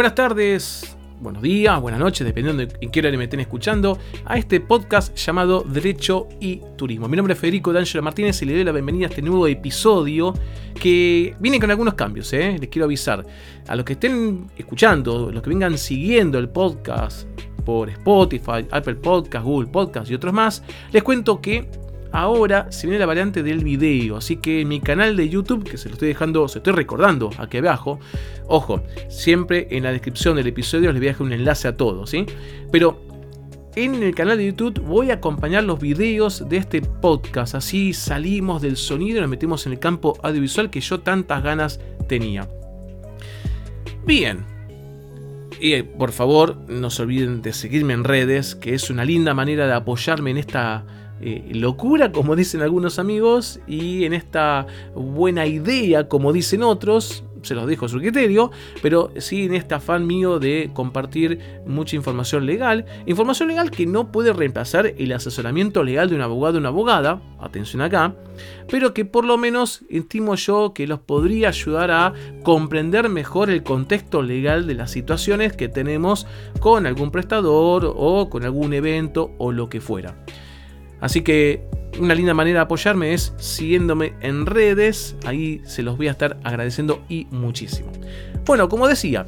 Buenas tardes, buenos días, buenas noches, dependiendo de en qué hora me estén escuchando, a este podcast llamado Derecho y Turismo. Mi nombre es Federico D'Angelo Martínez y le doy la bienvenida a este nuevo episodio que viene con algunos cambios, ¿eh? les quiero avisar. A los que estén escuchando, los que vengan siguiendo el podcast por Spotify, Apple Podcast, Google Podcast y otros más, les cuento que ahora se viene la variante del video. Así que mi canal de YouTube, que se lo estoy dejando, se estoy recordando aquí abajo. Ojo, siempre en la descripción del episodio les voy a dejar un enlace a todo, ¿sí? Pero en el canal de YouTube voy a acompañar los videos de este podcast. Así salimos del sonido y nos metemos en el campo audiovisual que yo tantas ganas tenía. Bien. Y eh, por favor, no se olviden de seguirme en redes, que es una linda manera de apoyarme en esta eh, locura, como dicen algunos amigos, y en esta buena idea, como dicen otros, se los dejo a su criterio, pero sí en este afán mío de compartir mucha información legal, información legal que no puede reemplazar el asesoramiento legal de un abogado o una abogada, atención acá, pero que por lo menos estimo yo que los podría ayudar a comprender mejor el contexto legal de las situaciones que tenemos con algún prestador o con algún evento o lo que fuera. Así que una linda manera de apoyarme es siguiéndome en redes, ahí se los voy a estar agradeciendo y muchísimo. Bueno, como decía,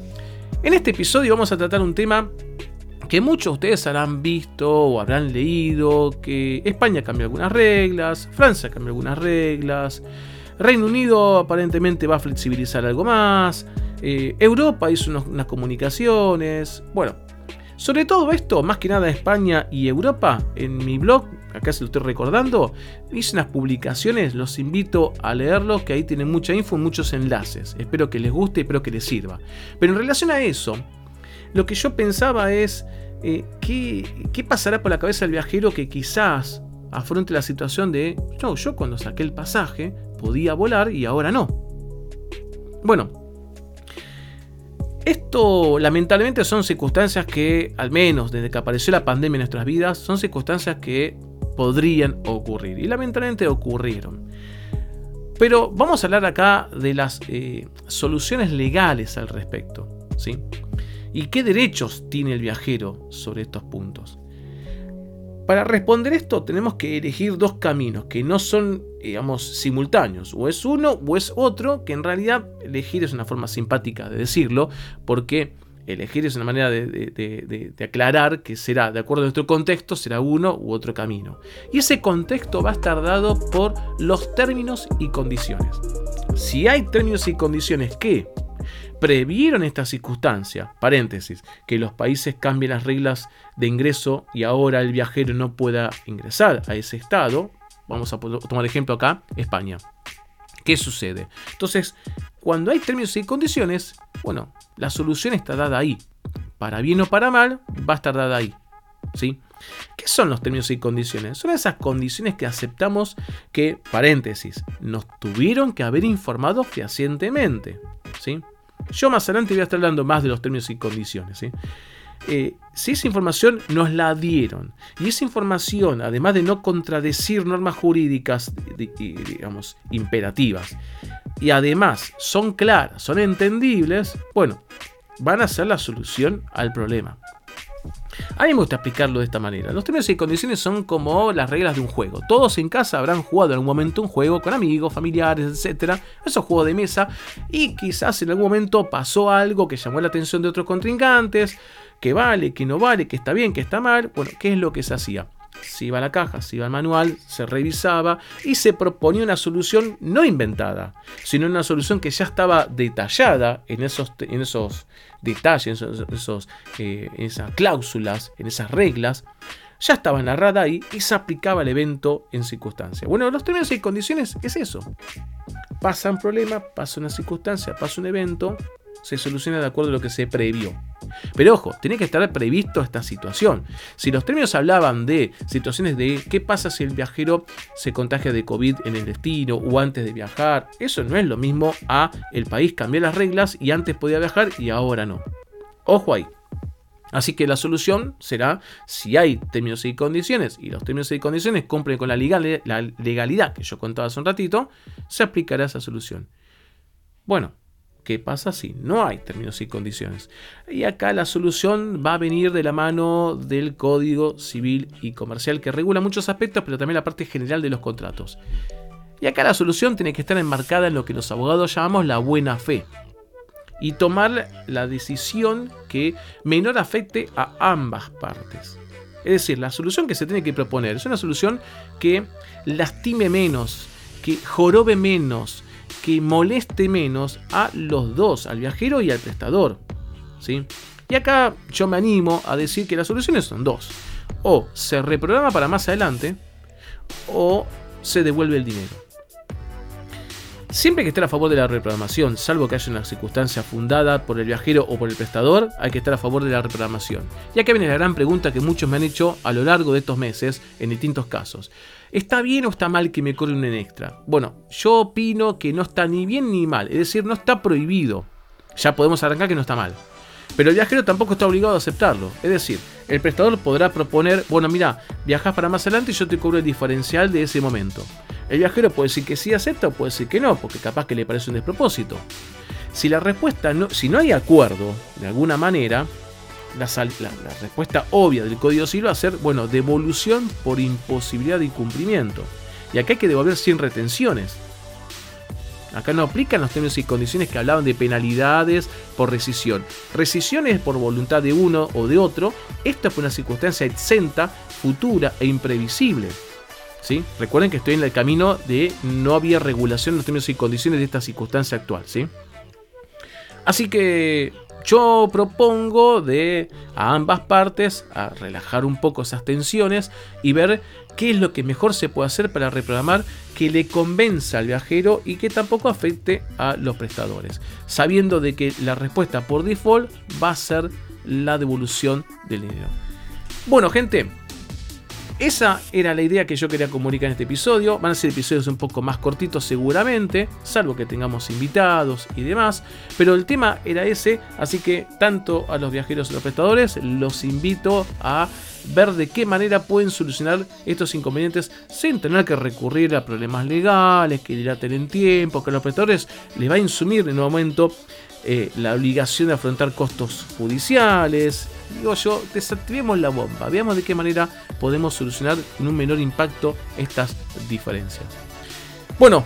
en este episodio vamos a tratar un tema que muchos de ustedes habrán visto o habrán leído, que España cambió algunas reglas, Francia cambió algunas reglas, Reino Unido aparentemente va a flexibilizar algo más, eh, Europa hizo unas comunicaciones, bueno, sobre todo esto, más que nada España y Europa, en mi blog, acá se lo estoy recordando, hice unas publicaciones, los invito a leerlos, que ahí tienen mucha info, muchos enlaces. Espero que les guste, espero que les sirva. Pero en relación a eso, lo que yo pensaba es, eh, ¿qué, ¿qué, pasará por la cabeza del viajero que quizás afronte la situación de, yo, yo cuando saqué el pasaje podía volar y ahora no? Bueno, esto lamentablemente son circunstancias que, al menos desde que apareció la pandemia en nuestras vidas, son circunstancias que podrían ocurrir. Y lamentablemente ocurrieron. Pero vamos a hablar acá de las eh, soluciones legales al respecto. ¿sí? ¿Y qué derechos tiene el viajero sobre estos puntos? Para responder esto tenemos que elegir dos caminos que no son, digamos, simultáneos. O es uno o es otro, que en realidad elegir es una forma simpática de decirlo, porque elegir es una manera de, aclarar que será, de acuerdo a nuestro contexto, será uno u otro camino. Y ese contexto va a estar dado por los términos y condiciones. Si hay términos y condiciones que previeron esta circunstancia, paréntesis, que los países cambien las reglas de ingreso y ahora el viajero no pueda ingresar a ese estado, vamos a tomar ejemplo acá, España. ¿Qué sucede? Entonces, cuando hay términos y condiciones, bueno, la solución está dada ahí. Para bien o para mal, va a estar dada ahí. ¿Sí? ¿Qué son los términos y condiciones? Son esas condiciones que aceptamos que, paréntesis, nos tuvieron que haber informado fehacientemente. ¿sí? Yo más adelante voy a estar hablando más de los términos y condiciones. Eh, si esa información nos la dieron y esa información, además de no contradecir normas jurídicas, digamos, imperativas, y además son claras, son entendibles, bueno, van a ser la solución al problema. A mí me gusta explicarlo de esta manera. Los términos y condiciones son como las reglas de un juego. Todos en casa habrán jugado en algún momento un juego con amigos, familiares, etc. Esos juegos de mesa. Y quizás en algún momento pasó algo que llamó la atención de otros contrincantes. Que vale, que no vale, que está bien, que está mal. Bueno, ¿qué es lo que se hacía? Se iba a la caja, se iba al manual, se revisaba y se proponía una solución no inventada, sino una solución que ya estaba detallada en esos, en detalles, en eh, esas cláusulas, en esas reglas, ya estaba narrada ahí y se aplicaba el evento en circunstancia. Bueno, los términos y condiciones es eso. Pasa un problema, pasa una circunstancia, pasa un evento, se soluciona de acuerdo a lo que se previó. Pero ojo, tiene que estar previsto esta situación. Si los términos hablaban de situaciones de qué pasa si el viajero se contagia de COVID en el destino o antes de viajar, eso no es lo mismo a el país cambió las reglas y antes podía viajar y ahora no. Ojo ahí. Así que la solución será, si hay términos y condiciones y los términos y condiciones cumplen con la, la legalidad que yo contaba hace un ratito, se aplicará esa solución. Bueno, ¿Qué pasa si no hay términos y condiciones? Y acá la solución va a venir de la mano del Código Civil y Comercial que regula muchos aspectos, pero también la parte general de los contratos. Y acá la solución tiene que estar enmarcada en lo que los abogados llamamos la buena fe. Y tomar la decisión que menor afecte a ambas partes. Es decir, la solución que se tiene que proponer es una solución que lastime menos, que jorobe menos, que moleste menos a los dos, al viajero y al prestador. ¿sí? Y acá yo me animo a decir que las soluciones son dos. O se reprograma para más adelante, o se devuelve el dinero. Siempre que esté a favor de la reprogramación, salvo que haya una circunstancia fundada por el viajero o por el prestador, hay que estar a favor de la reprogramación. Y acá viene la gran pregunta que muchos me han hecho a lo largo de estos meses en distintos casos. ¿Está bien o está mal que me cobren un extra? Bueno, yo opino que no está ni bien ni mal, es decir, no está prohibido. Ya podemos arrancar que no está mal. Pero el viajero tampoco está obligado a aceptarlo. Es decir, el prestador podrá proponer, bueno, mira, viajas para más adelante y yo te cobro el diferencial de ese momento. El viajero puede decir que sí acepta o puede decir que no, porque capaz que le parece un despropósito. Si la respuesta no, si no hay acuerdo, de alguna manera, la, respuesta obvia del Código Civil va a ser, bueno, devolución por imposibilidad de incumplimiento. Y acá hay que devolver sin retenciones. Acá no aplican los términos y condiciones que hablaban de penalidades por rescisión. Rescisión es por voluntad de uno o de otro. Esta fue una circunstancia exenta, futura e imprevisible. ¿Sí? Recuerden que estoy en el camino de no había regulación en los términos y condiciones de esta circunstancia actual. ¿sí? Así que yo propongo de a ambas partes a relajar un poco esas tensiones y ver qué es lo que mejor se puede hacer para reprogramar que le convenza al viajero y que tampoco afecte a los prestadores, sabiendo de que la respuesta por default va a ser la devolución del dinero. Bueno, gente, esa era la idea que yo quería comunicar en este episodio. Van a ser episodios un poco más cortitos seguramente, salvo que tengamos invitados y demás. Pero el tema era ese, así que tanto a los viajeros y los prestadores los invito a ver de qué manera pueden solucionar estos inconvenientes sin tener que recurrir a problemas legales, que dilaten en tiempo, que a los prestadores les va a insumir en un momento eh, la obligación de afrontar costos judiciales. Digo yo, desactivemos la bomba, veamos de qué manera podemos solucionar en un menor impacto estas diferencias. Bueno,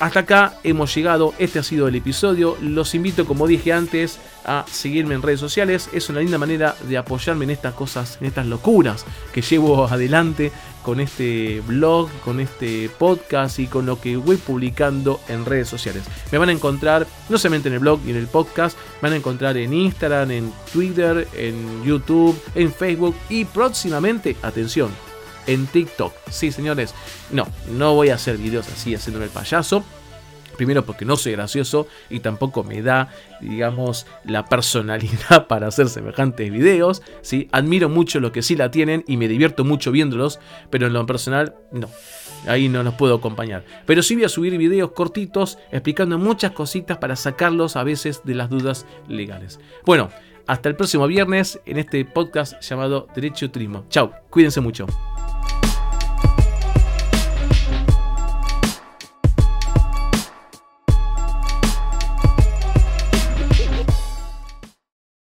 hasta acá hemos llegado, este ha sido el episodio. Los invito, como dije antes, a seguirme en redes sociales. Es una linda manera de apoyarme en estas cosas, en estas locuras que llevo adelante con este blog, con este podcast y con lo que voy publicando en redes sociales. Me van a encontrar no solamente en el blog y en el podcast, me van a encontrar en Instagram, en Twitter, en YouTube, en Facebook y próximamente, atención, en TikTok. Sí, señores, no, no voy a hacer videos así haciéndome el payaso. Primero porque no soy gracioso y tampoco me da, digamos, la personalidad para hacer semejantes videos. ¿sí? Admiro mucho los que sí la tienen y me divierto mucho viéndolos, pero en lo personal no. Ahí no los puedo acompañar. Pero sí voy a subir videos cortitos explicando muchas cositas para sacarlos a veces de las dudas legales. Bueno, hasta el próximo viernes en este podcast llamado Derecho Turismo. Chau, cuídense mucho.